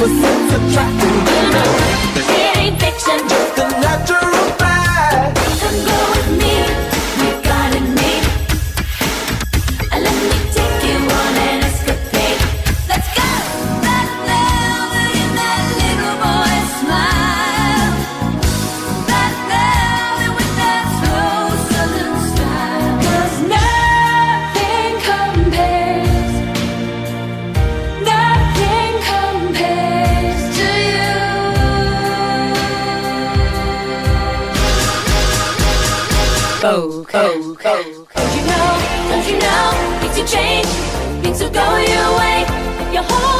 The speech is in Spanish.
opposites attracting. Oh, oh, oh. Don't you know, don't you know, things will change, things will go your way. If you